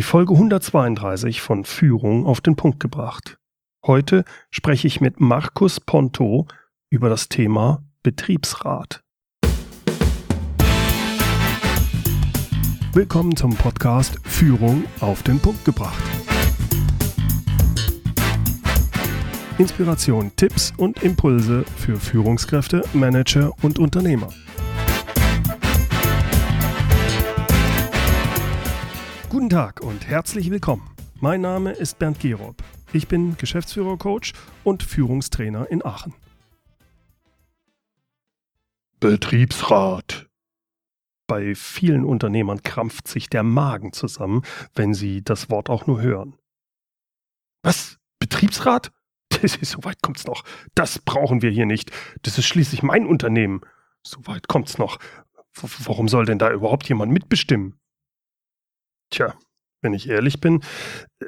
Die Folge 132 von Führung auf den Punkt gebracht. Heute spreche ich mit Markus Ponto über das Thema Betriebsrat. Willkommen zum Podcast Führung auf den Punkt gebracht. Inspiration, Tipps und Impulse für Führungskräfte, Manager und Unternehmer. Guten Tag und herzlich willkommen. Mein Name ist Bernd Gerob. Ich bin Geschäftsführer-Coach und Führungstrainer in Aachen. Betriebsrat. Bei vielen Unternehmern krampft sich der Magen zusammen, wenn sie das Wort auch nur hören. Was? Betriebsrat? so weit kommt's noch. Das brauchen wir hier nicht. Das ist schließlich mein Unternehmen. So weit kommt's noch. W warum soll denn da überhaupt jemand mitbestimmen? Tja, wenn ich ehrlich bin,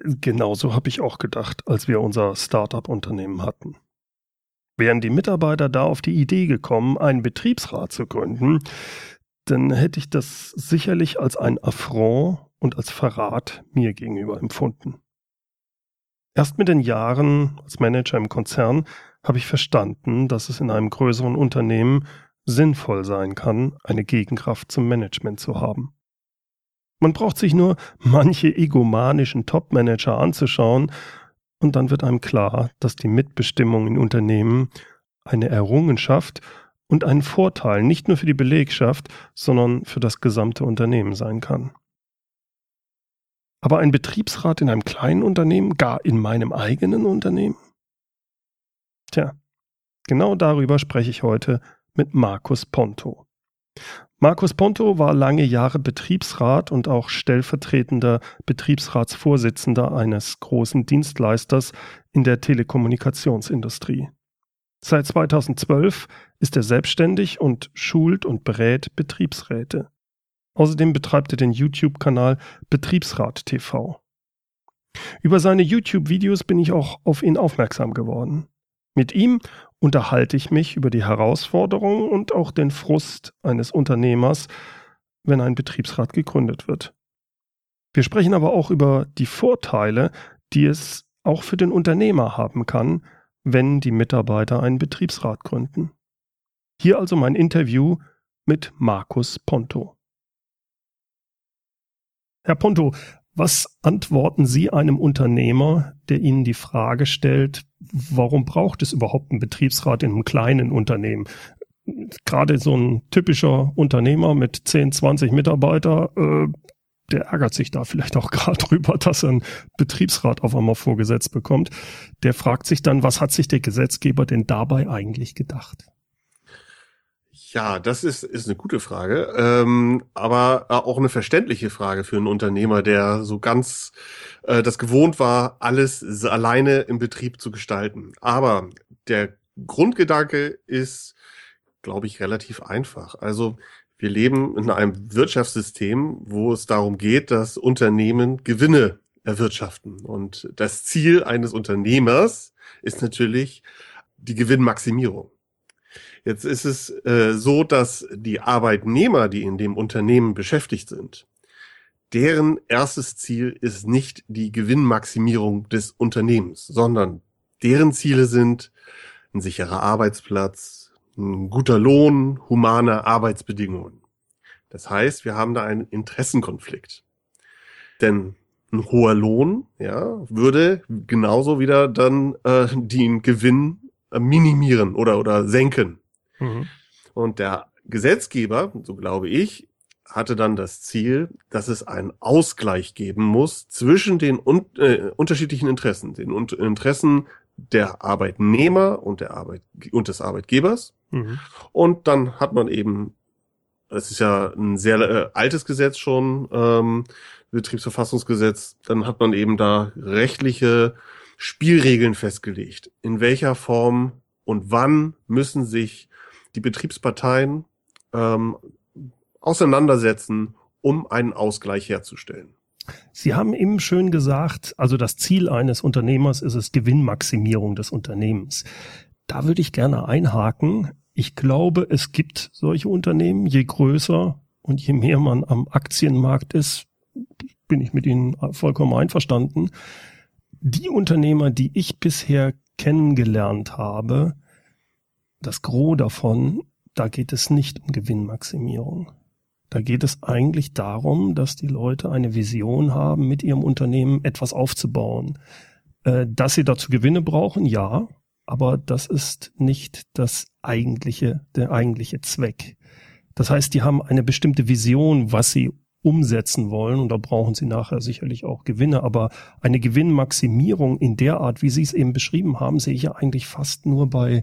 genauso habe ich auch gedacht, als wir unser Startup-Unternehmen hatten. Wären die Mitarbeiter da auf die Idee gekommen, einen Betriebsrat zu gründen, dann hätte ich das sicherlich als ein Affront und als Verrat mir gegenüber empfunden. Erst mit den Jahren als Manager im Konzern habe ich verstanden, dass es in einem größeren Unternehmen sinnvoll sein kann, eine Gegenkraft zum Management zu haben. Man braucht sich nur manche egomanischen Topmanager anzuschauen und dann wird einem klar, dass die Mitbestimmung in Unternehmen eine Errungenschaft und ein Vorteil nicht nur für die Belegschaft, sondern für das gesamte Unternehmen sein kann. Aber ein Betriebsrat in einem kleinen Unternehmen, gar in meinem eigenen Unternehmen? Tja, genau darüber spreche ich heute mit Markus Ponto. Markus Ponto war lange Jahre Betriebsrat und auch stellvertretender Betriebsratsvorsitzender eines großen Dienstleisters in der Telekommunikationsindustrie. Seit 2012 ist er selbstständig und schult und berät Betriebsräte. Außerdem betreibt er den YouTube-Kanal Betriebsrat TV. Über seine YouTube-Videos bin ich auch auf ihn aufmerksam geworden. Mit ihm unterhalte ich mich über die Herausforderungen und auch den Frust eines Unternehmers, wenn ein Betriebsrat gegründet wird. Wir sprechen aber auch über die Vorteile, die es auch für den Unternehmer haben kann, wenn die Mitarbeiter einen Betriebsrat gründen. Hier also mein Interview mit Markus Ponto. Herr Ponto, was antworten Sie einem Unternehmer, der Ihnen die Frage stellt, warum braucht es überhaupt einen Betriebsrat in einem kleinen Unternehmen? Gerade so ein typischer Unternehmer mit 10, 20 Mitarbeiter, äh, der ärgert sich da vielleicht auch gerade drüber, dass er einen Betriebsrat auf einmal vorgesetzt bekommt. Der fragt sich dann, was hat sich der Gesetzgeber denn dabei eigentlich gedacht? Ja, das ist, ist eine gute Frage, ähm, aber auch eine verständliche Frage für einen Unternehmer, der so ganz äh, das gewohnt war, alles alleine im Betrieb zu gestalten. Aber der Grundgedanke ist, glaube ich, relativ einfach. Also wir leben in einem Wirtschaftssystem, wo es darum geht, dass Unternehmen Gewinne erwirtschaften. Und das Ziel eines Unternehmers ist natürlich die Gewinnmaximierung. Jetzt ist es äh, so, dass die Arbeitnehmer, die in dem Unternehmen beschäftigt sind, deren erstes Ziel ist nicht die Gewinnmaximierung des Unternehmens, sondern deren Ziele sind ein sicherer Arbeitsplatz, ein guter Lohn, humane Arbeitsbedingungen. Das heißt, wir haben da einen Interessenkonflikt. Denn ein hoher Lohn, ja, würde genauso wieder dann äh, den Gewinn minimieren oder oder senken. Mhm. Und der Gesetzgeber, so glaube ich, hatte dann das Ziel, dass es einen Ausgleich geben muss zwischen den un äh, unterschiedlichen Interessen, den un Interessen der Arbeitnehmer und der Arbeit und des Arbeitgebers. Mhm. Und dann hat man eben, das ist ja ein sehr äh, altes Gesetz schon, ähm, Betriebsverfassungsgesetz, dann hat man eben da rechtliche Spielregeln festgelegt. In welcher Form und wann müssen sich die Betriebsparteien ähm, auseinandersetzen, um einen Ausgleich herzustellen. Sie haben eben schön gesagt, also das Ziel eines Unternehmers ist es Gewinnmaximierung des Unternehmens. Da würde ich gerne einhaken. Ich glaube, es gibt solche Unternehmen, je größer und je mehr man am Aktienmarkt ist, bin ich mit Ihnen vollkommen einverstanden. Die Unternehmer, die ich bisher kennengelernt habe, das Gros davon, da geht es nicht um Gewinnmaximierung. Da geht es eigentlich darum, dass die Leute eine Vision haben, mit ihrem Unternehmen etwas aufzubauen. Äh, dass sie dazu Gewinne brauchen, ja, aber das ist nicht das eigentliche, der eigentliche Zweck. Das heißt, die haben eine bestimmte Vision, was sie umsetzen wollen und da brauchen sie nachher sicherlich auch Gewinne, aber eine Gewinnmaximierung in der Art, wie Sie es eben beschrieben haben, sehe ich ja eigentlich fast nur bei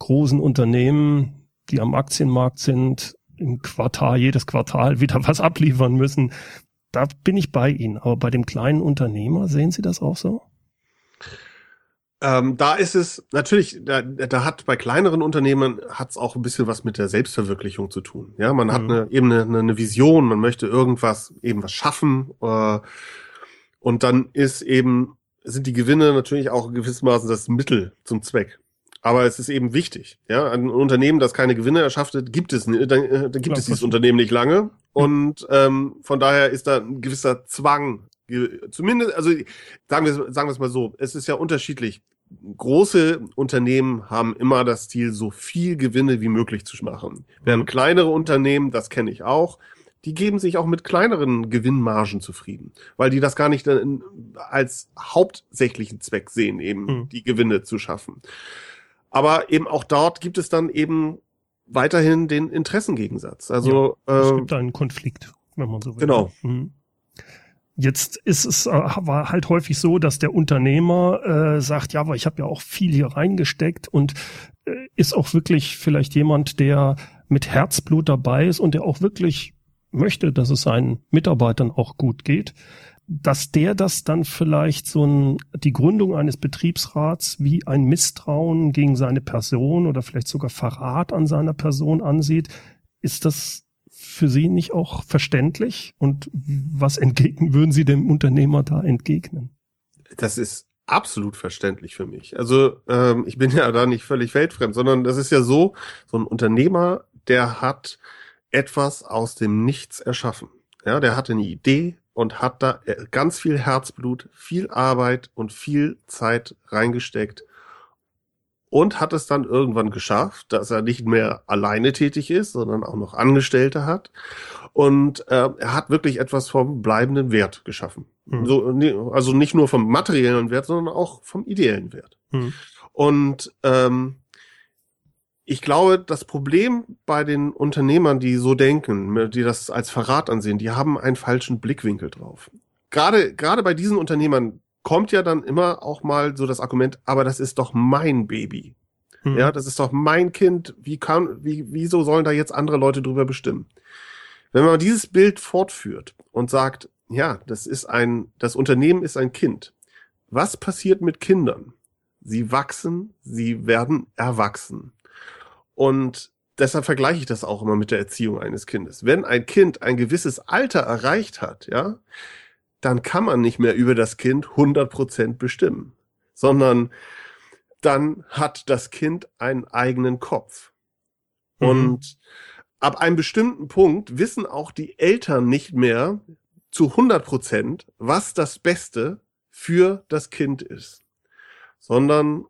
großen Unternehmen, die am Aktienmarkt sind, im Quartal, jedes Quartal wieder was abliefern müssen. Da bin ich bei Ihnen. Aber bei dem kleinen Unternehmer sehen Sie das auch so? Ähm, da ist es natürlich, da, da hat bei kleineren Unternehmen hat es auch ein bisschen was mit der Selbstverwirklichung zu tun. Ja, man mhm. hat eine, eben eine, eine Vision, man möchte irgendwas eben was schaffen äh, und dann ist eben sind die Gewinne natürlich auch gewissermaßen das Mittel zum Zweck. Aber es ist eben wichtig. Ja, ein Unternehmen, das keine Gewinne erschafft, gibt es, dann, äh, dann gibt Klar, es dieses Unternehmen nicht lange. Und ähm, von daher ist da ein gewisser Zwang zumindest, also sagen wir, sagen wir es mal so, es ist ja unterschiedlich. Große Unternehmen haben immer das Ziel, so viel Gewinne wie möglich zu machen. Während kleinere Unternehmen, das kenne ich auch, die geben sich auch mit kleineren Gewinnmargen zufrieden, weil die das gar nicht als hauptsächlichen Zweck sehen, eben mhm. die Gewinne zu schaffen. Aber eben auch dort gibt es dann eben weiterhin den Interessengegensatz. Also ja, es äh, gibt einen Konflikt, wenn man so will. Genau. Mhm. Jetzt ist es äh, war halt häufig so, dass der Unternehmer äh, sagt, ja, aber ich habe ja auch viel hier reingesteckt und äh, ist auch wirklich vielleicht jemand, der mit Herzblut dabei ist und der auch wirklich möchte, dass es seinen Mitarbeitern auch gut geht, dass der das dann vielleicht so ein, die Gründung eines Betriebsrats wie ein Misstrauen gegen seine Person oder vielleicht sogar Verrat an seiner Person ansieht, ist das für Sie nicht auch verständlich? Und was entgegen würden Sie dem Unternehmer da entgegnen? Das ist absolut verständlich für mich. Also ähm, ich bin ja da nicht völlig weltfremd, sondern das ist ja so, so ein Unternehmer, der hat etwas aus dem Nichts erschaffen. Ja, der hatte eine Idee und hat da ganz viel Herzblut, viel Arbeit und viel Zeit reingesteckt und hat es dann irgendwann geschafft, dass er nicht mehr alleine tätig ist, sondern auch noch Angestellte hat. Und äh, er hat wirklich etwas vom bleibenden Wert geschaffen. Mhm. So, also nicht nur vom materiellen Wert, sondern auch vom ideellen Wert. Mhm. Und ähm, ich glaube, das Problem bei den Unternehmern, die so denken, die das als Verrat ansehen, die haben einen falschen Blickwinkel drauf. Gerade, gerade bei diesen Unternehmern kommt ja dann immer auch mal so das Argument, aber das ist doch mein Baby. Hm. Ja, das ist doch mein Kind. Wie kann, wie, wieso sollen da jetzt andere Leute drüber bestimmen? Wenn man dieses Bild fortführt und sagt, ja, das ist ein, das Unternehmen ist ein Kind. Was passiert mit Kindern? Sie wachsen, sie werden erwachsen. Und deshalb vergleiche ich das auch immer mit der Erziehung eines Kindes. Wenn ein Kind ein gewisses Alter erreicht hat, ja, dann kann man nicht mehr über das Kind 100% bestimmen, sondern dann hat das Kind einen eigenen Kopf. Mhm. Und ab einem bestimmten Punkt wissen auch die Eltern nicht mehr zu 100% was das Beste für das Kind ist, sondern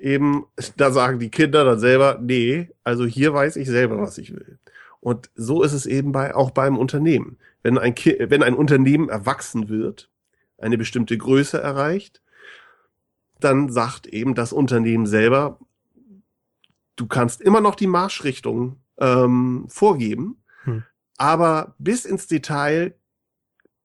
eben, da sagen die Kinder dann selber, nee, also hier weiß ich selber, was ich will. Und so ist es eben bei, auch beim Unternehmen. Wenn ein, wenn ein Unternehmen erwachsen wird, eine bestimmte Größe erreicht, dann sagt eben das Unternehmen selber, du kannst immer noch die Marschrichtung ähm, vorgeben, hm. aber bis ins Detail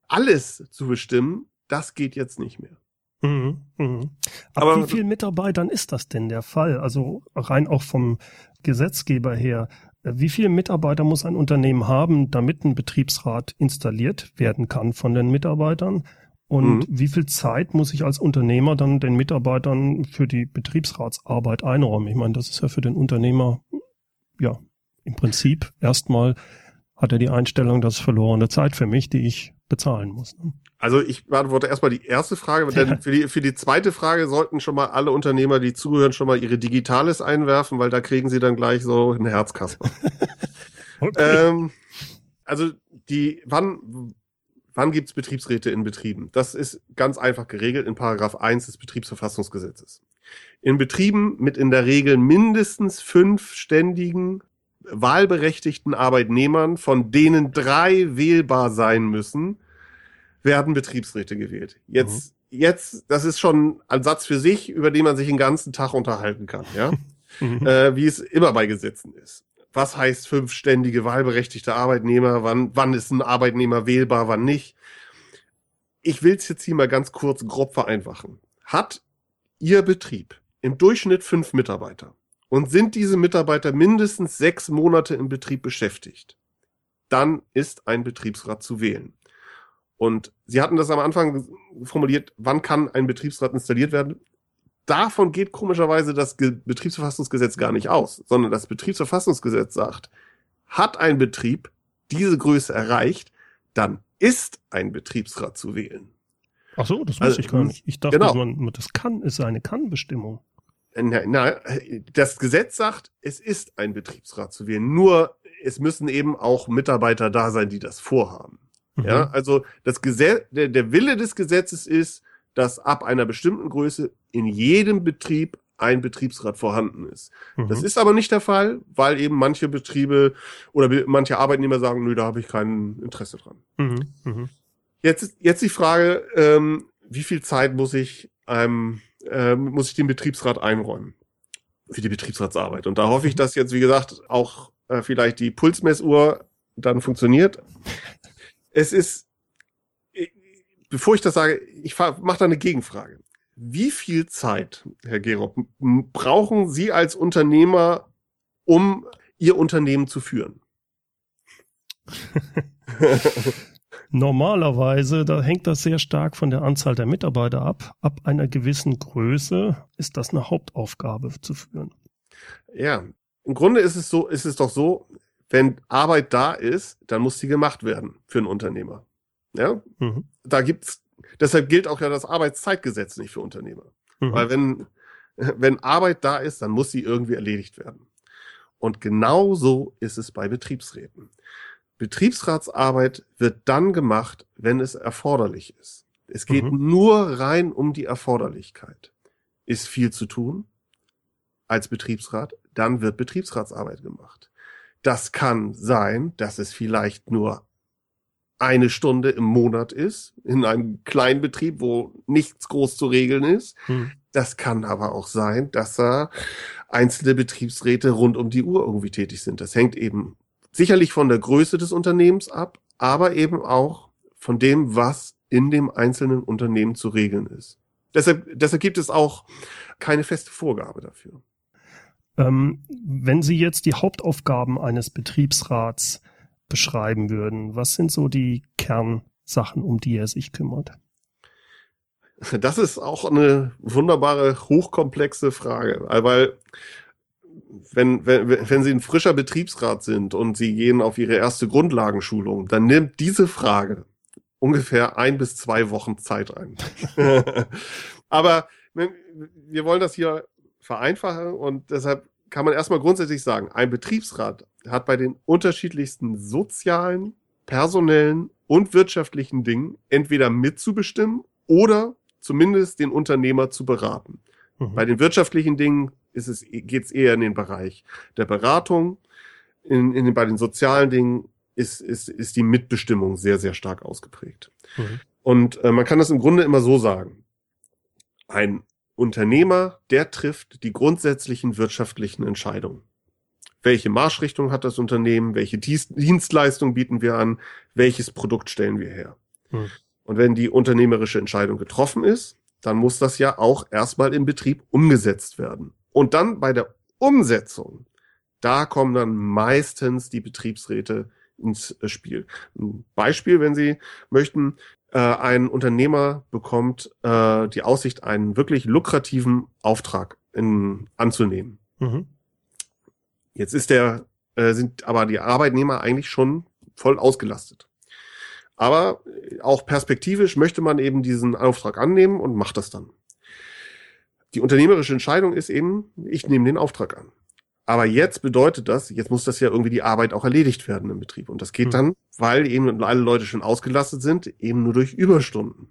alles zu bestimmen, das geht jetzt nicht mehr. Mhm, mhm. Aber, Aber wie vielen Mitarbeitern ist das denn der Fall? Also rein auch vom Gesetzgeber her. Wie viele Mitarbeiter muss ein Unternehmen haben, damit ein Betriebsrat installiert werden kann von den Mitarbeitern? Und mhm. wie viel Zeit muss ich als Unternehmer dann den Mitarbeitern für die Betriebsratsarbeit einräumen? Ich meine, das ist ja für den Unternehmer, ja, im Prinzip erstmal hat er die Einstellung, das ist verlorene Zeit für mich, die ich bezahlen muss. Ne? Also ich beantworte erstmal die erste Frage, denn für die, für die zweite Frage sollten schon mal alle Unternehmer, die zuhören, schon mal ihre Digitales einwerfen, weil da kriegen sie dann gleich so eine Herzkasper. okay. ähm, also die, wann, wann gibt's Betriebsräte in Betrieben? Das ist ganz einfach geregelt in Paragraph 1 des Betriebsverfassungsgesetzes. In Betrieben mit in der Regel mindestens fünf ständigen wahlberechtigten Arbeitnehmern, von denen drei wählbar sein müssen, werden Betriebsräte gewählt. Jetzt, mhm. jetzt, das ist schon ein Satz für sich, über den man sich den ganzen Tag unterhalten kann, ja. Mhm. äh, wie es immer bei Gesetzen ist. Was heißt fünfständige wahlberechtigte Arbeitnehmer? Wann, wann ist ein Arbeitnehmer wählbar, wann nicht? Ich will es jetzt hier mal ganz kurz grob vereinfachen. Hat Ihr Betrieb im Durchschnitt fünf Mitarbeiter und sind diese Mitarbeiter mindestens sechs Monate im Betrieb beschäftigt, dann ist ein Betriebsrat zu wählen. Und Sie hatten das am Anfang formuliert, wann kann ein Betriebsrat installiert werden? Davon geht komischerweise das Betriebsverfassungsgesetz gar nicht aus, sondern das Betriebsverfassungsgesetz sagt, hat ein Betrieb diese Größe erreicht, dann ist ein Betriebsrat zu wählen. Ach so, das wusste also, ich gar nicht. Ich dachte, genau. man, das kann, ist eine Kann-Bestimmung. Na, na, das Gesetz sagt, es ist ein Betriebsrat zu wählen. Nur es müssen eben auch Mitarbeiter da sein, die das vorhaben. Mhm. Ja, also das Gesetz, der, der Wille des Gesetzes ist, dass ab einer bestimmten Größe in jedem Betrieb ein Betriebsrat vorhanden ist. Mhm. Das ist aber nicht der Fall, weil eben manche Betriebe oder manche Arbeitnehmer sagen, nö, da habe ich kein Interesse dran. Mhm. Mhm. Jetzt, jetzt die Frage, ähm, wie viel Zeit muss ich einem äh, muss ich den Betriebsrat einräumen für die Betriebsratsarbeit. Und da hoffe ich, dass jetzt, wie gesagt, auch äh, vielleicht die Pulsmessuhr dann funktioniert. Es ist, bevor ich das sage, ich mache da eine Gegenfrage. Wie viel Zeit, Herr Gerob, brauchen Sie als Unternehmer, um Ihr Unternehmen zu führen? Normalerweise, da hängt das sehr stark von der Anzahl der Mitarbeiter ab. Ab einer gewissen Größe ist das eine Hauptaufgabe zu führen. Ja, im Grunde ist es so, ist es doch so, wenn Arbeit da ist, dann muss sie gemacht werden für einen Unternehmer. Ja, mhm. da gibt's, deshalb gilt auch ja das Arbeitszeitgesetz nicht für Unternehmer. Mhm. Weil wenn, wenn Arbeit da ist, dann muss sie irgendwie erledigt werden. Und genau so ist es bei Betriebsräten. Betriebsratsarbeit wird dann gemacht, wenn es erforderlich ist. Es geht mhm. nur rein um die Erforderlichkeit. Ist viel zu tun als Betriebsrat, dann wird Betriebsratsarbeit gemacht. Das kann sein, dass es vielleicht nur eine Stunde im Monat ist, in einem kleinen Betrieb, wo nichts groß zu regeln ist. Mhm. Das kann aber auch sein, dass da einzelne Betriebsräte rund um die Uhr irgendwie tätig sind. Das hängt eben sicherlich von der Größe des Unternehmens ab, aber eben auch von dem, was in dem einzelnen Unternehmen zu regeln ist. Deshalb, deshalb gibt es auch keine feste Vorgabe dafür. Ähm, wenn Sie jetzt die Hauptaufgaben eines Betriebsrats beschreiben würden, was sind so die Kernsachen, um die er sich kümmert? Das ist auch eine wunderbare, hochkomplexe Frage, weil wenn, wenn, wenn Sie ein frischer Betriebsrat sind und Sie gehen auf Ihre erste Grundlagenschulung, dann nimmt diese Frage ungefähr ein bis zwei Wochen Zeit ein. Aber wir wollen das hier vereinfachen und deshalb kann man erstmal grundsätzlich sagen, ein Betriebsrat hat bei den unterschiedlichsten sozialen, personellen und wirtschaftlichen Dingen entweder mitzubestimmen oder zumindest den Unternehmer zu beraten. Mhm. Bei den wirtschaftlichen Dingen ist es, geht's eher in den Bereich der Beratung. In, in, bei den sozialen Dingen ist, ist, ist die Mitbestimmung sehr, sehr stark ausgeprägt. Mhm. Und äh, man kann das im Grunde immer so sagen. Ein Unternehmer, der trifft die grundsätzlichen wirtschaftlichen Entscheidungen. Welche Marschrichtung hat das Unternehmen? Welche Dienstleistung bieten wir an? Welches Produkt stellen wir her? Mhm. Und wenn die unternehmerische Entscheidung getroffen ist, dann muss das ja auch erstmal im Betrieb umgesetzt werden. Und dann bei der Umsetzung, da kommen dann meistens die Betriebsräte ins Spiel. Ein Beispiel, wenn Sie möchten, äh, ein Unternehmer bekommt äh, die Aussicht, einen wirklich lukrativen Auftrag in, anzunehmen. Mhm. Jetzt ist der, äh, sind aber die Arbeitnehmer eigentlich schon voll ausgelastet. Aber auch perspektivisch möchte man eben diesen Auftrag annehmen und macht das dann. Die unternehmerische Entscheidung ist eben, ich nehme den Auftrag an. Aber jetzt bedeutet das, jetzt muss das ja irgendwie die Arbeit auch erledigt werden im Betrieb. Und das geht mhm. dann, weil eben alle Leute schon ausgelastet sind, eben nur durch Überstunden.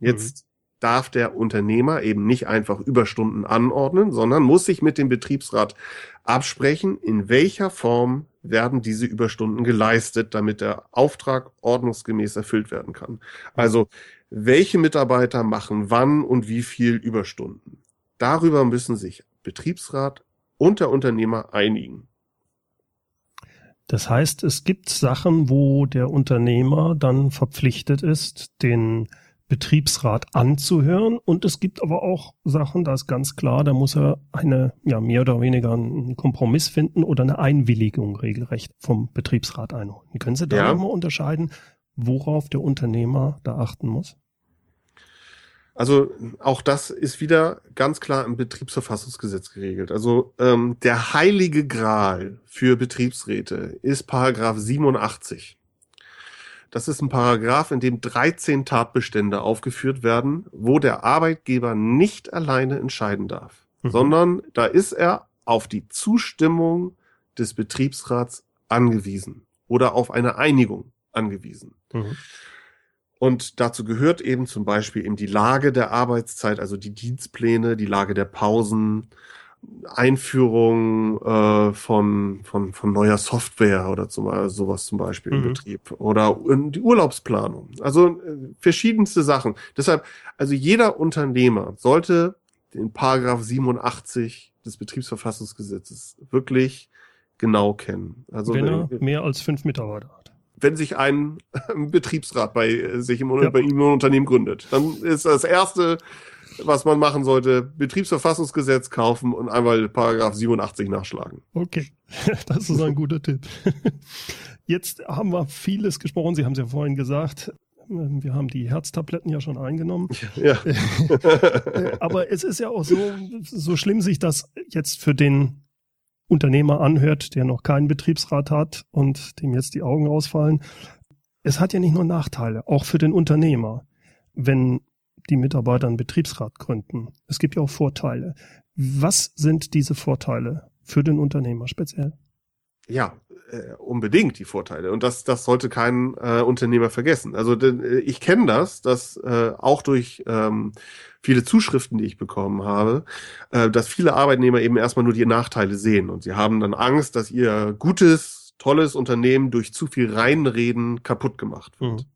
Jetzt mhm. darf der Unternehmer eben nicht einfach Überstunden anordnen, sondern muss sich mit dem Betriebsrat absprechen, in welcher Form werden diese Überstunden geleistet, damit der Auftrag ordnungsgemäß erfüllt werden kann. Also, welche Mitarbeiter machen wann und wie viel Überstunden? Darüber müssen sich Betriebsrat, und der Unternehmer einigen. Das heißt, es gibt Sachen, wo der Unternehmer dann verpflichtet ist, den Betriebsrat anzuhören. Und es gibt aber auch Sachen, da ist ganz klar, da muss er eine, ja, mehr oder weniger einen Kompromiss finden oder eine Einwilligung regelrecht vom Betriebsrat einholen. Können Sie da ja. nochmal unterscheiden, worauf der Unternehmer da achten muss? Also auch das ist wieder ganz klar im Betriebsverfassungsgesetz geregelt. Also ähm, der heilige Gral für Betriebsräte ist Paragraph 87. Das ist ein Paragraph, in dem 13 Tatbestände aufgeführt werden, wo der Arbeitgeber nicht alleine entscheiden darf, mhm. sondern da ist er auf die Zustimmung des Betriebsrats angewiesen oder auf eine Einigung angewiesen. Mhm. Und dazu gehört eben zum Beispiel eben die Lage der Arbeitszeit, also die Dienstpläne, die Lage der Pausen, Einführung äh, von, von, von neuer Software oder zum, also sowas zum Beispiel mhm. im Betrieb oder die Urlaubsplanung. Also äh, verschiedenste Sachen. Deshalb, also jeder Unternehmer sollte den Paragraph 87 des Betriebsverfassungsgesetzes wirklich genau kennen. Also wenn er mehr als fünf Mitarbeiter wenn sich ein Betriebsrat bei äh, sich im, ja. bei ihm im Unternehmen gründet. Dann ist das erste, was man machen sollte, Betriebsverfassungsgesetz kaufen und einmal Paragraph 87 nachschlagen. Okay, das ist ein guter Tipp. Jetzt haben wir vieles gesprochen. Sie haben es ja vorhin gesagt. Wir haben die Herztabletten ja schon eingenommen. Ja. Aber es ist ja auch so, so schlimm sich das jetzt für den Unternehmer anhört, der noch keinen Betriebsrat hat und dem jetzt die Augen ausfallen. Es hat ja nicht nur Nachteile, auch für den Unternehmer, wenn die Mitarbeiter einen Betriebsrat gründen. Es gibt ja auch Vorteile. Was sind diese Vorteile für den Unternehmer speziell? Ja, äh, unbedingt die Vorteile. Und das, das sollte kein äh, Unternehmer vergessen. Also denn, äh, ich kenne das, dass äh, auch durch ähm, viele Zuschriften, die ich bekommen habe, äh, dass viele Arbeitnehmer eben erstmal nur die Nachteile sehen. Und sie haben dann Angst, dass ihr gutes, tolles Unternehmen durch zu viel Reinreden kaputt gemacht wird. Mhm.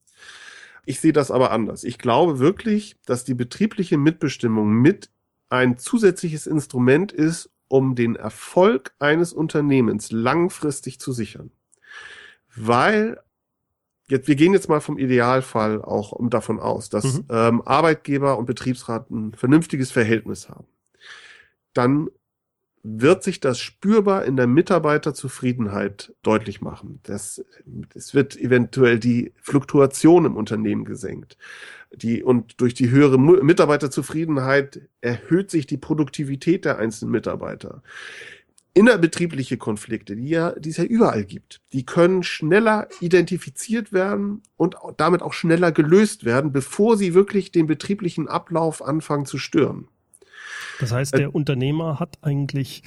Ich sehe das aber anders. Ich glaube wirklich, dass die betriebliche Mitbestimmung mit ein zusätzliches Instrument ist, um den Erfolg eines Unternehmens langfristig zu sichern. Weil jetzt, wir gehen jetzt mal vom Idealfall auch davon aus, dass mhm. ähm, Arbeitgeber und Betriebsrat ein vernünftiges Verhältnis haben. Dann wird sich das spürbar in der Mitarbeiterzufriedenheit deutlich machen. Das, es wird eventuell die Fluktuation im Unternehmen gesenkt. Die, und durch die höhere Mitarbeiterzufriedenheit erhöht sich die Produktivität der einzelnen Mitarbeiter. Innerbetriebliche Konflikte, die ja, die es ja überall gibt, die können schneller identifiziert werden und damit auch schneller gelöst werden, bevor sie wirklich den betrieblichen Ablauf anfangen zu stören. Das heißt, der äh, Unternehmer hat eigentlich,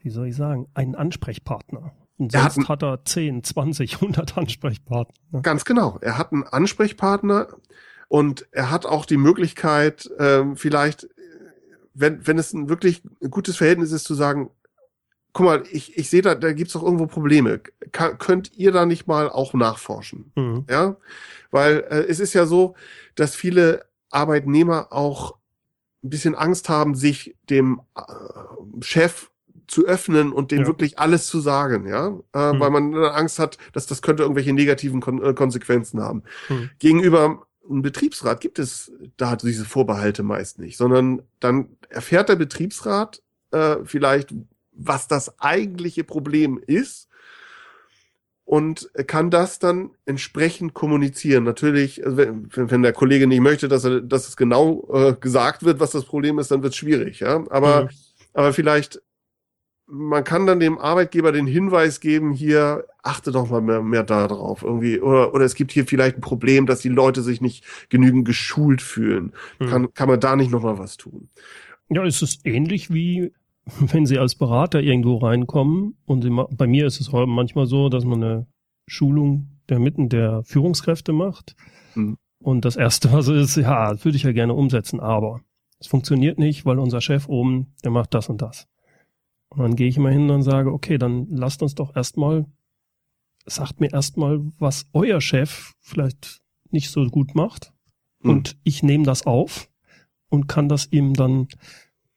wie soll ich sagen, einen Ansprechpartner. Und sonst er hat, hat, er 10, 20, 100 Ansprechpartner. Ne? Ganz genau. Er hat einen Ansprechpartner und er hat auch die Möglichkeit, ähm, vielleicht, wenn, wenn es ein wirklich gutes Verhältnis ist, zu sagen, guck mal, ich, ich sehe da, da gibt's doch irgendwo Probleme. Kann, könnt ihr da nicht mal auch nachforschen? Mhm. Ja, weil äh, es ist ja so, dass viele Arbeitnehmer auch ein bisschen Angst haben, sich dem äh, Chef zu öffnen und dem ja. wirklich alles zu sagen, ja, äh, hm. weil man Angst hat, dass das könnte irgendwelche negativen Kon äh, Konsequenzen haben. Hm. Gegenüber einem Betriebsrat gibt es da diese Vorbehalte meist nicht, sondern dann erfährt der Betriebsrat äh, vielleicht, was das eigentliche Problem ist und kann das dann entsprechend kommunizieren. Natürlich, also wenn, wenn der Kollege nicht möchte, dass er, dass es genau äh, gesagt wird, was das Problem ist, dann wird es schwierig, ja. Aber, mhm. aber vielleicht, man kann dann dem Arbeitgeber den Hinweis geben, hier, achte doch mal mehr, mehr da drauf, irgendwie, oder, oder es gibt hier vielleicht ein Problem, dass die Leute sich nicht genügend geschult fühlen. Mhm. Kann, kann man da nicht nochmal was tun? Ja, es ist ähnlich wie wenn Sie als Berater irgendwo reinkommen und Sie, bei mir ist es manchmal so, dass man eine Schulung der Mitten der Führungskräfte macht. Mhm. Und das erste, was ist, ja, das würde ich ja gerne umsetzen, aber es funktioniert nicht, weil unser Chef oben, der macht das und das. Und dann gehe ich immer hin und sage, okay, dann lasst uns doch erstmal, sagt mir erstmal, was euer Chef vielleicht nicht so gut macht. Mhm. Und ich nehme das auf und kann das ihm dann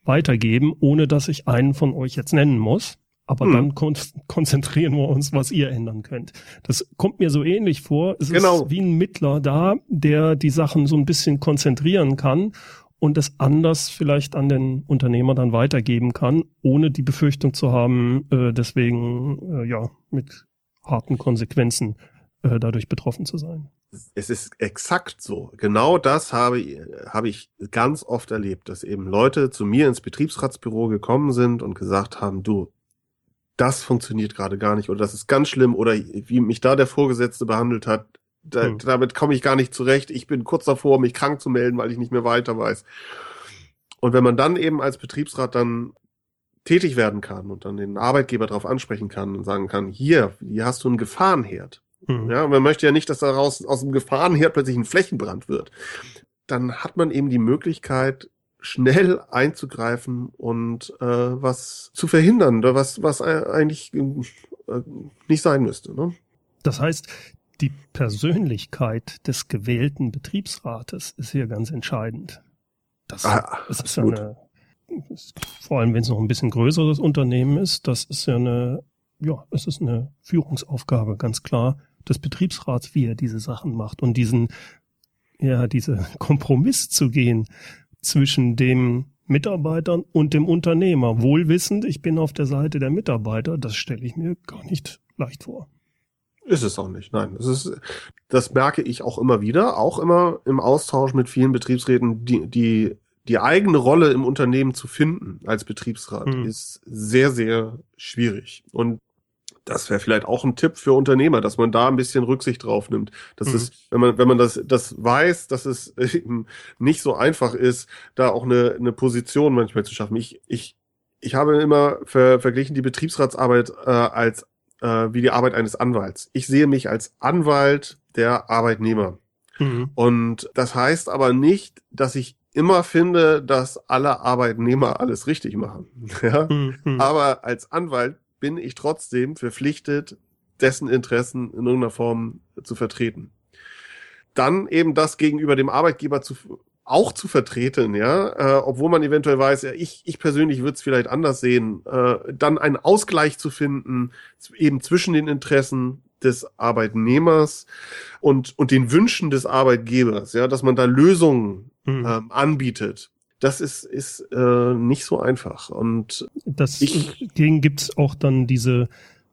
weitergeben, ohne dass ich einen von euch jetzt nennen muss. Aber hm. dann kon konzentrieren wir uns, was ihr ändern könnt. Das kommt mir so ähnlich vor. Es genau. ist wie ein Mittler da, der die Sachen so ein bisschen konzentrieren kann und es anders vielleicht an den Unternehmer dann weitergeben kann, ohne die Befürchtung zu haben, äh, deswegen äh, ja mit harten Konsequenzen äh, dadurch betroffen zu sein. Es ist exakt so. Genau das habe, habe ich ganz oft erlebt, dass eben Leute zu mir ins Betriebsratsbüro gekommen sind und gesagt haben, du, das funktioniert gerade gar nicht oder das ist ganz schlimm oder wie mich da der Vorgesetzte behandelt hat, da, hm. damit komme ich gar nicht zurecht. Ich bin kurz davor, mich krank zu melden, weil ich nicht mehr weiter weiß. Und wenn man dann eben als Betriebsrat dann tätig werden kann und dann den Arbeitgeber darauf ansprechen kann und sagen kann, hier, hier hast du einen Gefahrenherd. Mhm. Ja, man möchte ja nicht, dass daraus aus dem Gefahrenherd plötzlich ein Flächenbrand wird. Dann hat man eben die Möglichkeit, schnell einzugreifen und äh, was zu verhindern, oder was, was eigentlich äh, nicht sein müsste. Ne? Das heißt, die Persönlichkeit des gewählten Betriebsrates ist hier ganz entscheidend. Das, ah, das ist ja eine, vor allem wenn es noch ein bisschen größeres Unternehmen ist, das ist ja eine, ja, es ist eine Führungsaufgabe, ganz klar, des Betriebsrats, wie er diese Sachen macht und diesen, ja, diese Kompromiss zu gehen zwischen dem Mitarbeitern und dem Unternehmer. Wohlwissend, ich bin auf der Seite der Mitarbeiter, das stelle ich mir gar nicht leicht vor. Ist es auch nicht, nein. Das ist, das merke ich auch immer wieder, auch immer im Austausch mit vielen Betriebsräten, die, die, die eigene Rolle im Unternehmen zu finden als Betriebsrat hm. ist sehr, sehr schwierig. Und das wäre vielleicht auch ein Tipp für Unternehmer, dass man da ein bisschen Rücksicht drauf nimmt. Das mhm. ist, wenn man, wenn man das, das weiß, dass es eben nicht so einfach ist, da auch eine, eine Position manchmal zu schaffen. Ich, ich, ich habe immer ver, verglichen die Betriebsratsarbeit äh, als äh, wie die Arbeit eines Anwalts. Ich sehe mich als Anwalt der Arbeitnehmer. Mhm. Und das heißt aber nicht, dass ich immer finde, dass alle Arbeitnehmer alles richtig machen. ja? Mhm. Aber als Anwalt bin ich trotzdem verpflichtet, dessen Interessen in irgendeiner Form zu vertreten. Dann eben das gegenüber dem Arbeitgeber zu, auch zu vertreten, ja, äh, obwohl man eventuell weiß, ja, ich, ich persönlich würde es vielleicht anders sehen, äh, dann einen Ausgleich zu finden, eben zwischen den Interessen des Arbeitnehmers und, und den Wünschen des Arbeitgebers, ja, dass man da Lösungen mhm. ähm, anbietet das ist, ist äh, nicht so einfach. Und deswegen gibt es auch dann diese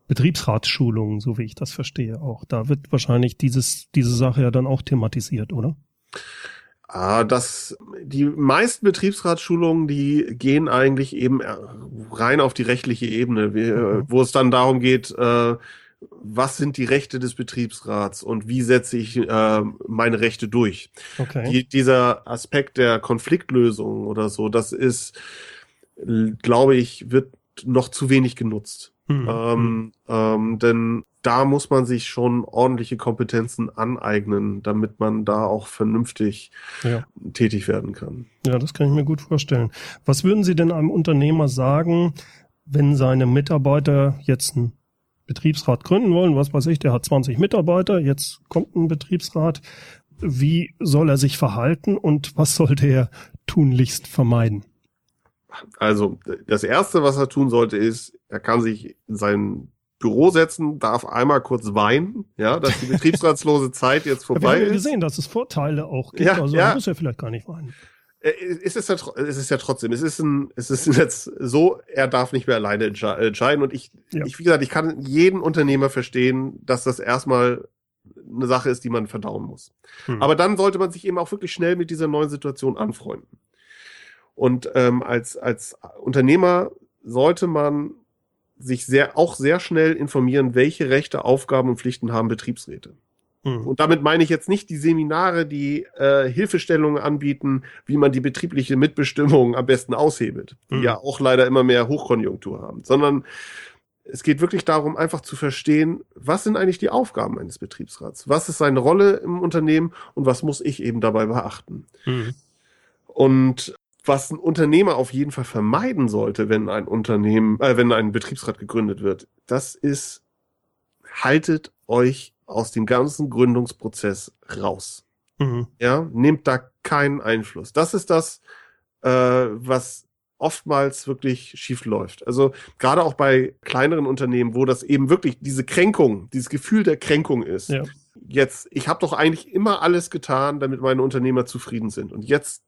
Betriebsratsschulungen, so wie ich das verstehe, auch. Da wird wahrscheinlich dieses, diese Sache ja dann auch thematisiert, oder? Ah, das, die meisten Betriebsratsschulungen, die gehen eigentlich eben äh, rein auf die rechtliche Ebene, wie, mhm. wo es dann darum geht, äh, was sind die Rechte des Betriebsrats und wie setze ich äh, meine Rechte durch. Okay. Die, dieser Aspekt der Konfliktlösung oder so, das ist, glaube ich, wird noch zu wenig genutzt. Mhm. Ähm, ähm, denn da muss man sich schon ordentliche Kompetenzen aneignen, damit man da auch vernünftig ja. tätig werden kann. Ja, das kann ich mir gut vorstellen. Was würden Sie denn einem Unternehmer sagen, wenn seine Mitarbeiter jetzt ein Betriebsrat gründen wollen, was weiß ich, der hat 20 Mitarbeiter, jetzt kommt ein Betriebsrat. Wie soll er sich verhalten und was sollte er tunlichst vermeiden? Also das Erste, was er tun sollte, ist, er kann sich in sein Büro setzen, darf einmal kurz weinen, ja, dass die betriebsratslose Zeit jetzt vorbei ja, wir haben ja gesehen, dass es Vorteile auch gibt, ja, also ja. muss er vielleicht gar nicht weinen. Äh, es ist, ja, es ist ja trotzdem, es ist ein, es ist jetzt so, er darf nicht mehr alleine entscheiden und ich, ja. ich, wie gesagt, ich kann jeden Unternehmer verstehen, dass das erstmal eine Sache ist, die man verdauen muss. Hm. Aber dann sollte man sich eben auch wirklich schnell mit dieser neuen Situation anfreunden. Und ähm, als, als Unternehmer sollte man sich sehr, auch sehr schnell informieren, welche Rechte, Aufgaben und Pflichten haben Betriebsräte. Mhm. Und damit meine ich jetzt nicht die Seminare, die äh, Hilfestellungen anbieten, wie man die betriebliche Mitbestimmung am besten aushebelt, die mhm. ja auch leider immer mehr Hochkonjunktur haben, sondern es geht wirklich darum, einfach zu verstehen, was sind eigentlich die Aufgaben eines Betriebsrats? Was ist seine Rolle im Unternehmen und was muss ich eben dabei beachten? Mhm. Und was ein Unternehmer auf jeden Fall vermeiden sollte, wenn ein Unternehmen, äh, wenn ein Betriebsrat gegründet wird, das ist, haltet euch aus dem ganzen Gründungsprozess raus. Mhm. Ja, nehmt da keinen Einfluss. Das ist das, äh, was oftmals wirklich schief läuft. Also gerade auch bei kleineren Unternehmen, wo das eben wirklich diese Kränkung, dieses Gefühl der Kränkung ist. Ja. Jetzt, ich habe doch eigentlich immer alles getan, damit meine Unternehmer zufrieden sind. Und jetzt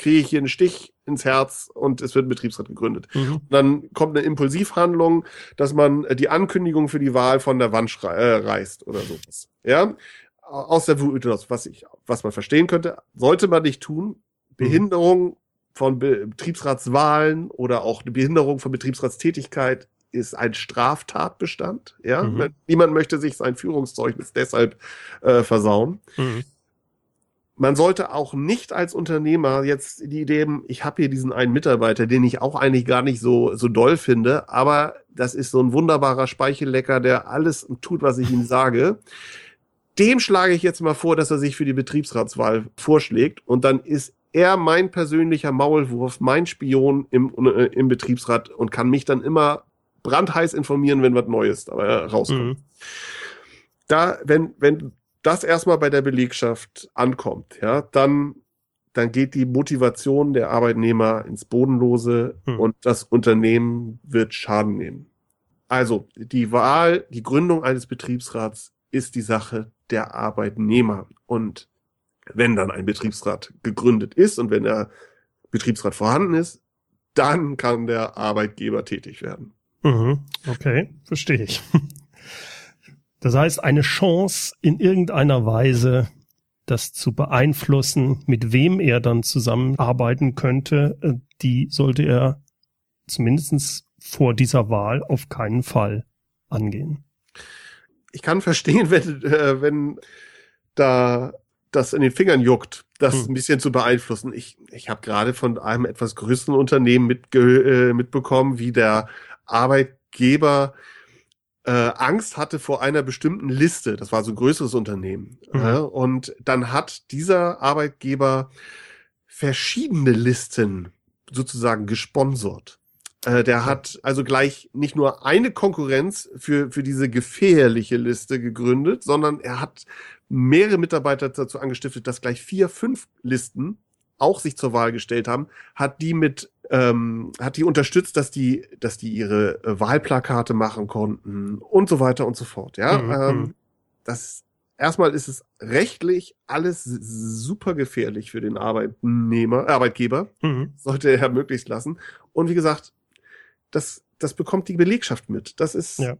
kriege ich hier einen Stich ins Herz und es wird ein Betriebsrat gegründet. Mhm. Dann kommt eine Impulsivhandlung, dass man die Ankündigung für die Wahl von der Wand äh, reißt oder sowas. Ja, aus der Wut was ich, was man verstehen könnte, sollte man nicht tun. Mhm. Behinderung von Be Betriebsratswahlen oder auch eine Behinderung von Betriebsratstätigkeit ist ein Straftatbestand. Ja, mhm. niemand möchte sich sein Führungszeugnis deshalb äh, versauen. Mhm man sollte auch nicht als Unternehmer jetzt die Idee haben, ich habe hier diesen einen Mitarbeiter, den ich auch eigentlich gar nicht so, so doll finde, aber das ist so ein wunderbarer Speichellecker, der alles tut, was ich ihm sage. Dem schlage ich jetzt mal vor, dass er sich für die Betriebsratswahl vorschlägt und dann ist er mein persönlicher Maulwurf, mein Spion im, äh, im Betriebsrat und kann mich dann immer brandheiß informieren, wenn was Neues dabei rauskommt. Mhm. Da, wenn, wenn das erstmal bei der Belegschaft ankommt, ja, dann, dann geht die Motivation der Arbeitnehmer ins Bodenlose hm. und das Unternehmen wird Schaden nehmen. Also die Wahl, die Gründung eines Betriebsrats ist die Sache der Arbeitnehmer. Und wenn dann ein Betriebsrat gegründet ist und wenn der Betriebsrat vorhanden ist, dann kann der Arbeitgeber tätig werden. Mhm. Okay, verstehe ich. Das heißt, eine Chance in irgendeiner Weise, das zu beeinflussen, mit wem er dann zusammenarbeiten könnte, äh, die sollte er zumindest vor dieser Wahl auf keinen Fall angehen. Ich kann verstehen, wenn, äh, wenn da das in den Fingern juckt, das hm. ein bisschen zu beeinflussen. Ich, ich habe gerade von einem etwas größeren Unternehmen mitge äh, mitbekommen, wie der Arbeitgeber äh, Angst hatte vor einer bestimmten Liste. Das war so ein größeres Unternehmen. Mhm. Äh, und dann hat dieser Arbeitgeber verschiedene Listen sozusagen gesponsert. Äh, der hat also gleich nicht nur eine Konkurrenz für, für diese gefährliche Liste gegründet, sondern er hat mehrere Mitarbeiter dazu angestiftet, dass gleich vier, fünf Listen auch sich zur Wahl gestellt haben, hat die mit ähm, hat die unterstützt, dass die, dass die ihre äh, Wahlplakate machen konnten und so weiter und so fort. Ja, mhm. ähm, mhm. das erstmal ist es rechtlich alles super gefährlich für den Arbeitnehmer, Arbeitgeber. Mhm. Sollte er möglichst lassen. Und wie gesagt, das, das bekommt die Belegschaft mit. Das ist, ja.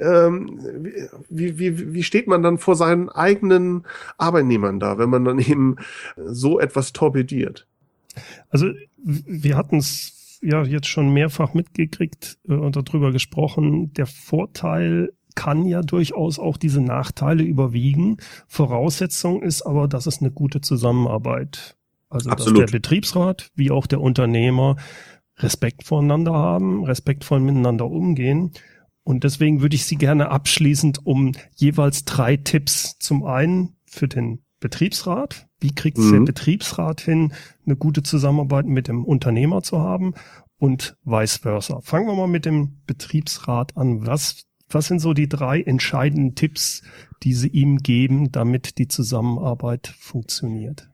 ähm, wie, wie, wie steht man dann vor seinen eigenen Arbeitnehmern da, wenn man dann eben so etwas torpediert? Also wir hatten es ja jetzt schon mehrfach mitgekriegt äh, und darüber gesprochen. Der Vorteil kann ja durchaus auch diese Nachteile überwiegen. Voraussetzung ist aber, dass es eine gute Zusammenarbeit, also Absolut. dass der Betriebsrat wie auch der Unternehmer Respekt voneinander haben, respektvoll miteinander umgehen. Und deswegen würde ich Sie gerne abschließend um jeweils drei Tipps zum einen für den Betriebsrat, wie kriegt es mhm. der Betriebsrat hin, eine gute Zusammenarbeit mit dem Unternehmer zu haben und vice versa? Fangen wir mal mit dem Betriebsrat an. Was, was sind so die drei entscheidenden Tipps, die Sie ihm geben, damit die Zusammenarbeit funktioniert?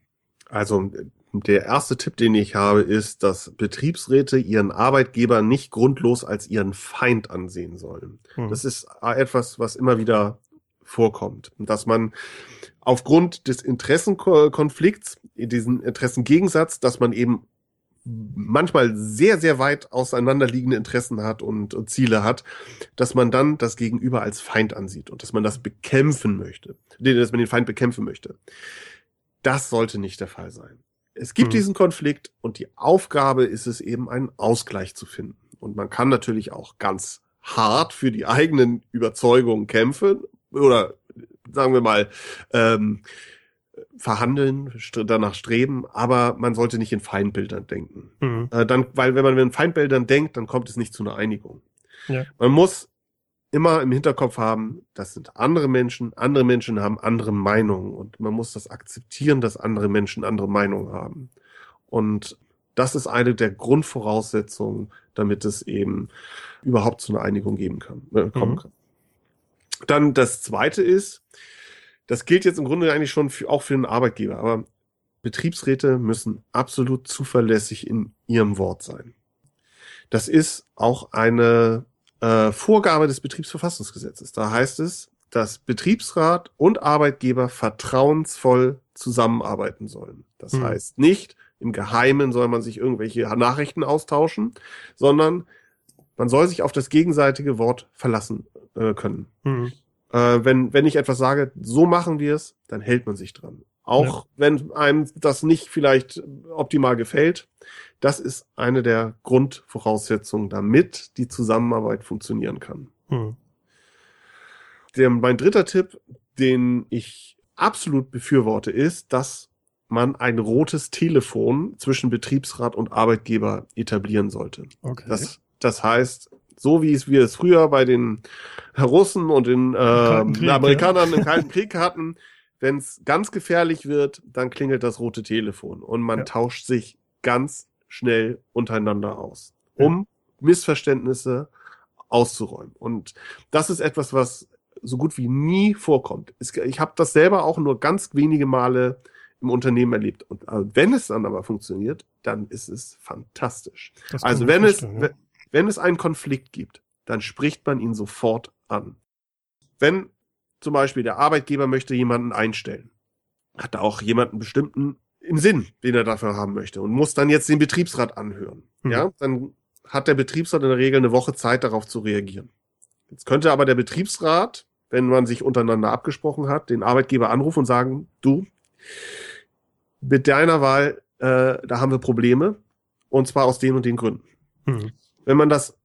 Also der erste Tipp, den ich habe, ist, dass Betriebsräte ihren Arbeitgeber nicht grundlos als ihren Feind ansehen sollen. Hm. Das ist etwas, was immer wieder vorkommt. Dass man aufgrund des Interessenkonflikts, diesen Interessengegensatz, dass man eben manchmal sehr, sehr weit auseinanderliegende Interessen hat und, und, Ziele hat, dass man dann das Gegenüber als Feind ansieht und dass man das bekämpfen möchte, dass man den Feind bekämpfen möchte. Das sollte nicht der Fall sein. Es gibt mhm. diesen Konflikt und die Aufgabe ist es eben, einen Ausgleich zu finden. Und man kann natürlich auch ganz hart für die eigenen Überzeugungen kämpfen oder sagen wir mal, ähm, verhandeln, danach streben, aber man sollte nicht in Feindbildern denken. Mhm. Äh, dann, weil wenn man in Feindbildern denkt, dann kommt es nicht zu einer Einigung. Ja. Man muss immer im Hinterkopf haben, das sind andere Menschen, andere Menschen haben andere Meinungen und man muss das akzeptieren, dass andere Menschen andere Meinungen haben. Und das ist eine der Grundvoraussetzungen, damit es eben überhaupt zu einer Einigung geben kann, äh, kommen mhm. kann. Dann das zweite ist, das gilt jetzt im Grunde eigentlich schon für, auch für den Arbeitgeber, aber Betriebsräte müssen absolut zuverlässig in ihrem Wort sein. Das ist auch eine äh, Vorgabe des Betriebsverfassungsgesetzes. Da heißt es, dass Betriebsrat und Arbeitgeber vertrauensvoll zusammenarbeiten sollen. Das hm. heißt nicht, im Geheimen soll man sich irgendwelche Nachrichten austauschen, sondern man soll sich auf das gegenseitige Wort verlassen äh, können. Hm. Äh, wenn, wenn ich etwas sage, so machen wir es, dann hält man sich dran. Auch ja. wenn einem das nicht vielleicht optimal gefällt. Das ist eine der Grundvoraussetzungen, damit die Zusammenarbeit funktionieren kann. Hm. Der, mein dritter Tipp, den ich absolut befürworte, ist, dass man ein rotes Telefon zwischen Betriebsrat und Arbeitgeber etablieren sollte. Okay. Das, das heißt, so wie es wir es früher bei den Russen und den, äh, Krieg, Amerikanern ja. im Kalten Krieg hatten, wenn es ganz gefährlich wird, dann klingelt das rote Telefon und man ja. tauscht sich ganz schnell untereinander aus, um ja. Missverständnisse auszuräumen. Und das ist etwas, was so gut wie nie vorkommt. Ich habe das selber auch nur ganz wenige Male im Unternehmen erlebt. Und wenn es dann aber funktioniert, dann ist es fantastisch. Also wenn es, ja. Wenn es einen Konflikt gibt, dann spricht man ihn sofort an. Wenn zum Beispiel der Arbeitgeber möchte jemanden einstellen, hat er auch jemanden bestimmten im Sinn, den er dafür haben möchte und muss dann jetzt den Betriebsrat anhören. Hm. Ja, dann hat der Betriebsrat in der Regel eine Woche Zeit, darauf zu reagieren. Jetzt könnte aber der Betriebsrat, wenn man sich untereinander abgesprochen hat, den Arbeitgeber anrufen und sagen, du, mit deiner Wahl, äh, da haben wir Probleme. Und zwar aus den und den Gründen. Hm. Wenn man das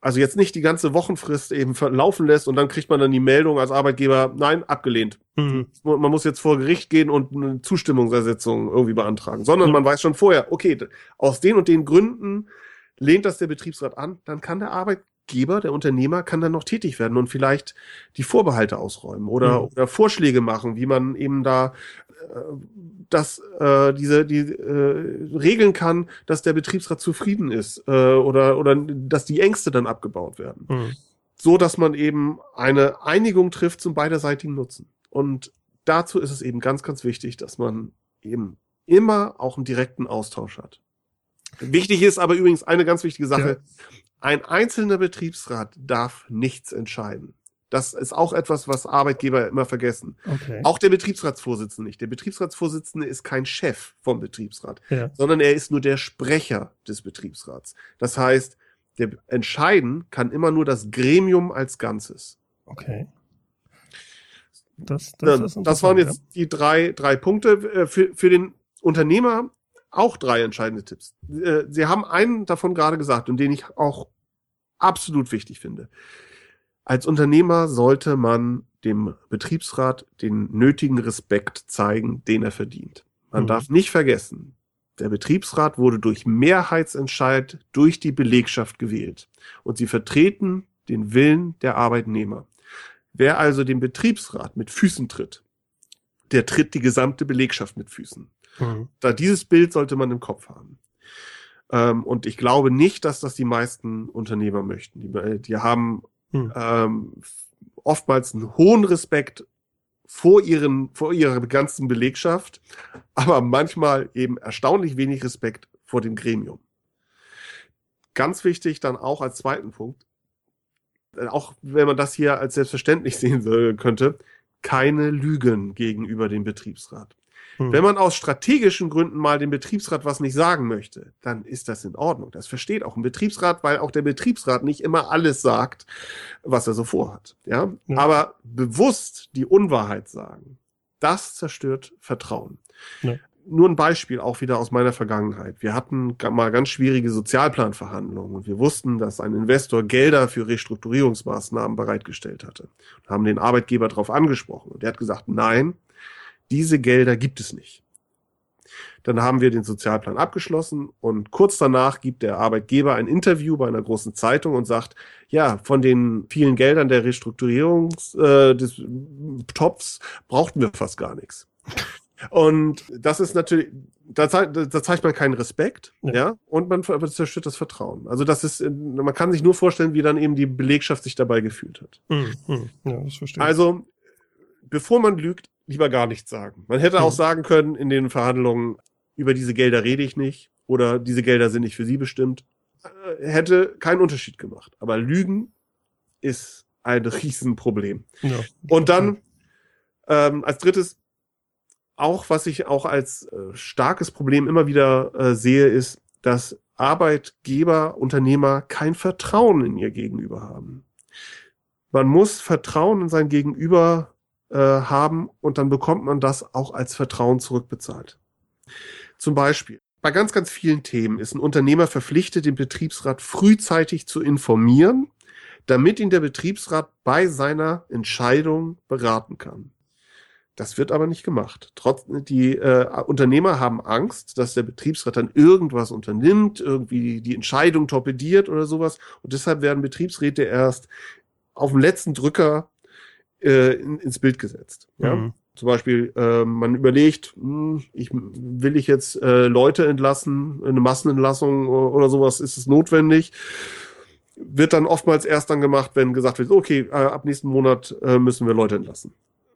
also jetzt nicht die ganze Wochenfrist eben verlaufen lässt und dann kriegt man dann die Meldung als Arbeitgeber, nein, abgelehnt. Mhm. Man muss jetzt vor Gericht gehen und eine Zustimmungsersetzung irgendwie beantragen, sondern mhm. man weiß schon vorher, okay, aus den und den Gründen lehnt das der Betriebsrat an, dann kann der Arbeitgeber, der Unternehmer, kann dann noch tätig werden und vielleicht die Vorbehalte ausräumen oder, mhm. oder Vorschläge machen, wie man eben da dass äh, diese die äh, regeln kann, dass der Betriebsrat zufrieden ist äh, oder oder dass die Ängste dann abgebaut werden, mhm. so dass man eben eine Einigung trifft zum beiderseitigen Nutzen. Und dazu ist es eben ganz ganz wichtig, dass man eben immer auch einen direkten Austausch hat. Wichtig ist aber übrigens eine ganz wichtige Sache: ja. Ein einzelner Betriebsrat darf nichts entscheiden. Das ist auch etwas, was Arbeitgeber immer vergessen. Okay. Auch der Betriebsratsvorsitzende nicht. Der Betriebsratsvorsitzende ist kein Chef vom Betriebsrat, ja. sondern er ist nur der Sprecher des Betriebsrats. Das heißt, der entscheiden kann immer nur das Gremium als Ganzes. Okay. Das, das, ja, das waren jetzt ja. die drei, drei Punkte. Äh, für, für den Unternehmer auch drei entscheidende Tipps. Äh, Sie haben einen davon gerade gesagt und den ich auch absolut wichtig finde. Als Unternehmer sollte man dem Betriebsrat den nötigen Respekt zeigen, den er verdient. Man mhm. darf nicht vergessen, der Betriebsrat wurde durch Mehrheitsentscheid durch die Belegschaft gewählt und sie vertreten den Willen der Arbeitnehmer. Wer also den Betriebsrat mit Füßen tritt, der tritt die gesamte Belegschaft mit Füßen. Mhm. Da dieses Bild sollte man im Kopf haben. Ähm, und ich glaube nicht, dass das die meisten Unternehmer möchten. Die, die haben hm. ähm, oftmals einen hohen Respekt vor ihren, vor ihrer ganzen Belegschaft, aber manchmal eben erstaunlich wenig Respekt vor dem Gremium. Ganz wichtig dann auch als zweiten Punkt, äh, auch wenn man das hier als selbstverständlich sehen könnte, keine Lügen gegenüber dem Betriebsrat. Hm. Wenn man aus strategischen Gründen mal dem Betriebsrat was nicht sagen möchte, dann ist das in Ordnung. Das versteht auch ein Betriebsrat, weil auch der Betriebsrat nicht immer alles sagt, was er so vorhat. Ja, ja. aber bewusst die Unwahrheit sagen, das zerstört Vertrauen. Ja. nur ein Beispiel auch wieder aus meiner Vergangenheit. Wir hatten mal ganz schwierige Sozialplanverhandlungen und wir wussten, dass ein Investor Gelder für Restrukturierungsmaßnahmen bereitgestellt hatte. Und haben den Arbeitgeber darauf angesprochen und der hat gesagt, nein, diese Gelder gibt es nicht. Dann haben wir den Sozialplan abgeschlossen und kurz danach gibt der Arbeitgeber ein Interview bei einer großen Zeitung und sagt, ja, von den vielen Geldern der Restrukturierung äh, des Topfs brauchten wir fast gar nichts. Und das ist natürlich, da, zeigt, da zeigt man keinen Respekt, ja, ja und man zerstört das Vertrauen. Also das ist, man kann sich nur vorstellen, wie dann eben die Belegschaft sich dabei gefühlt hat. Mhm. Ja, das verstehe ich. Also, bevor man lügt, lieber gar nichts sagen. Man hätte mhm. auch sagen können in den Verhandlungen, über diese Gelder rede ich nicht oder diese Gelder sind nicht für Sie bestimmt. Äh, hätte keinen Unterschied gemacht. Aber Lügen ist ein Riesenproblem. Ja. Und dann ähm, als drittes, auch was ich auch als äh, starkes Problem immer wieder äh, sehe, ist, dass Arbeitgeber, Unternehmer kein Vertrauen in ihr Gegenüber haben. Man muss Vertrauen in sein Gegenüber äh, haben und dann bekommt man das auch als Vertrauen zurückbezahlt. Zum Beispiel, bei ganz, ganz vielen Themen ist ein Unternehmer verpflichtet, den Betriebsrat frühzeitig zu informieren, damit ihn der Betriebsrat bei seiner Entscheidung beraten kann. Das wird aber nicht gemacht. Trotz, die äh, Unternehmer haben Angst, dass der Betriebsrat dann irgendwas unternimmt, irgendwie die Entscheidung torpediert oder sowas. Und deshalb werden Betriebsräte erst auf dem letzten Drücker äh, in, ins Bild gesetzt. Ja? Mhm. Zum Beispiel, äh, man überlegt, mh, hm, ich, will ich jetzt äh, Leute entlassen, eine Massenentlassung oder sowas, ist es notwendig? Wird dann oftmals erst dann gemacht, wenn gesagt wird, okay, äh, ab nächsten Monat äh, müssen wir Leute entlassen.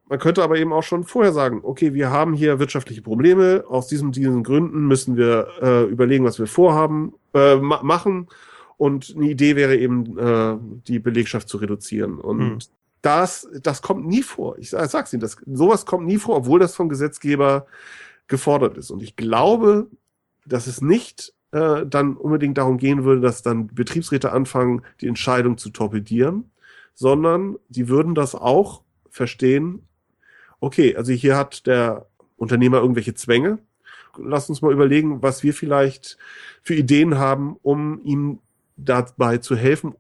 Man könnte aber eben auch schon vorher sagen, okay, wir haben hier wirtschaftliche Probleme, aus diesen, diesen Gründen müssen wir äh, überlegen, was wir vorhaben, äh, ma machen. Und eine Idee wäre eben, äh, die Belegschaft zu reduzieren. Und hm das, das kommt nie vor. Ich sag's Ihnen, das, sowas kommt nie vor, obwohl das vom Gesetzgeber gefordert ist. Und ich glaube, dass es nicht äh, dann unbedingt darum gehen würde, dass dann Betriebsräte anfangen, die Entscheidung zu torpedieren, sondern die würden das auch verstehen, okay, also hier hat der Unternehmer irgendwelche Zwänge. Lass uns mal überlegen, was wir vielleicht für Ideen haben, um ihm dabei zu helfen,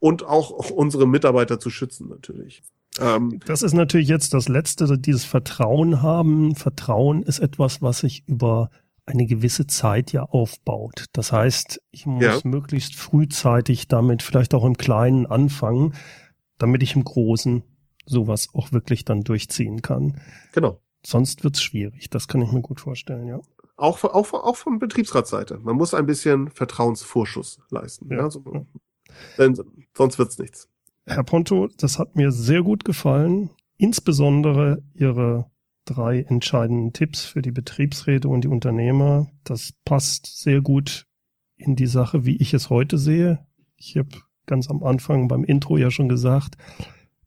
und auch unsere Mitarbeiter zu schützen natürlich. Ähm, das ist natürlich jetzt das Letzte, dieses Vertrauen haben. Vertrauen ist etwas, was sich über eine gewisse Zeit ja aufbaut. Das heißt, ich muss ja. möglichst frühzeitig damit vielleicht auch im Kleinen anfangen, damit ich im Großen sowas auch wirklich dann durchziehen kann. Genau. Sonst wird's schwierig. Das kann ich mir gut vorstellen, ja. Auch, auch, auch von Betriebsratsseite. Man muss ein bisschen Vertrauensvorschuss leisten. Ja. ja so, denn sonst wird's nichts. Herr Ponto, das hat mir sehr gut gefallen. Insbesondere Ihre drei entscheidenden Tipps für die Betriebsräte und die Unternehmer. Das passt sehr gut in die Sache, wie ich es heute sehe. Ich habe ganz am Anfang beim Intro ja schon gesagt,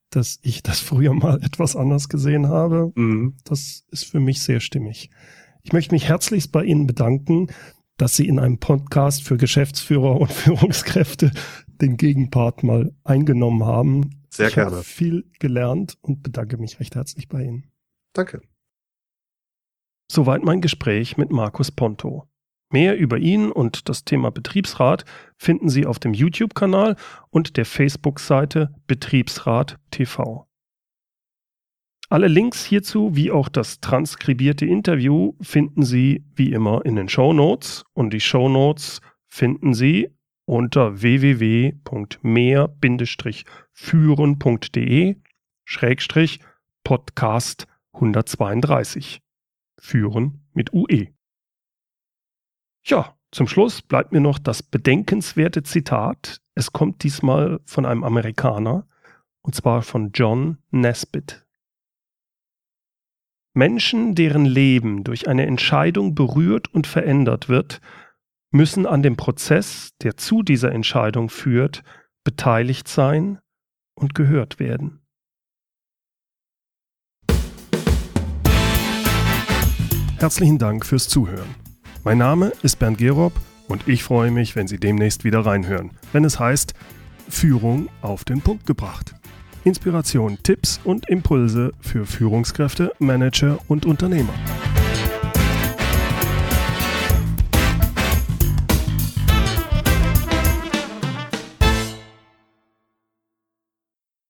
dass ich das früher mal etwas anders gesehen habe. Mhm. Das ist für mich sehr stimmig. Ich möchte mich herzlichst bei Ihnen bedanken, dass Sie in einem Podcast für Geschäftsführer und Führungskräfte den Gegenpart mal eingenommen haben. Sehr ich gerne. Ich habe viel gelernt und bedanke mich recht herzlich bei Ihnen. Danke. Soweit mein Gespräch mit Markus Ponto. Mehr über ihn und das Thema Betriebsrat finden Sie auf dem YouTube-Kanal und der Facebook-Seite Betriebsrat TV. Alle Links hierzu wie auch das transkribierte Interview finden Sie wie immer in den Show Notes und die Show Notes finden Sie unter www.mehr-führen.de Schrägstrich Podcast 132. Führen mit UE. Ja, zum Schluss bleibt mir noch das bedenkenswerte Zitat. Es kommt diesmal von einem Amerikaner, und zwar von John Nesbitt. Menschen, deren Leben durch eine Entscheidung berührt und verändert wird, müssen an dem Prozess, der zu dieser Entscheidung führt, beteiligt sein und gehört werden. Herzlichen Dank fürs Zuhören. Mein Name ist Bernd Gerob und ich freue mich, wenn Sie demnächst wieder reinhören, wenn es heißt Führung auf den Punkt gebracht. Inspiration, Tipps und Impulse für Führungskräfte, Manager und Unternehmer.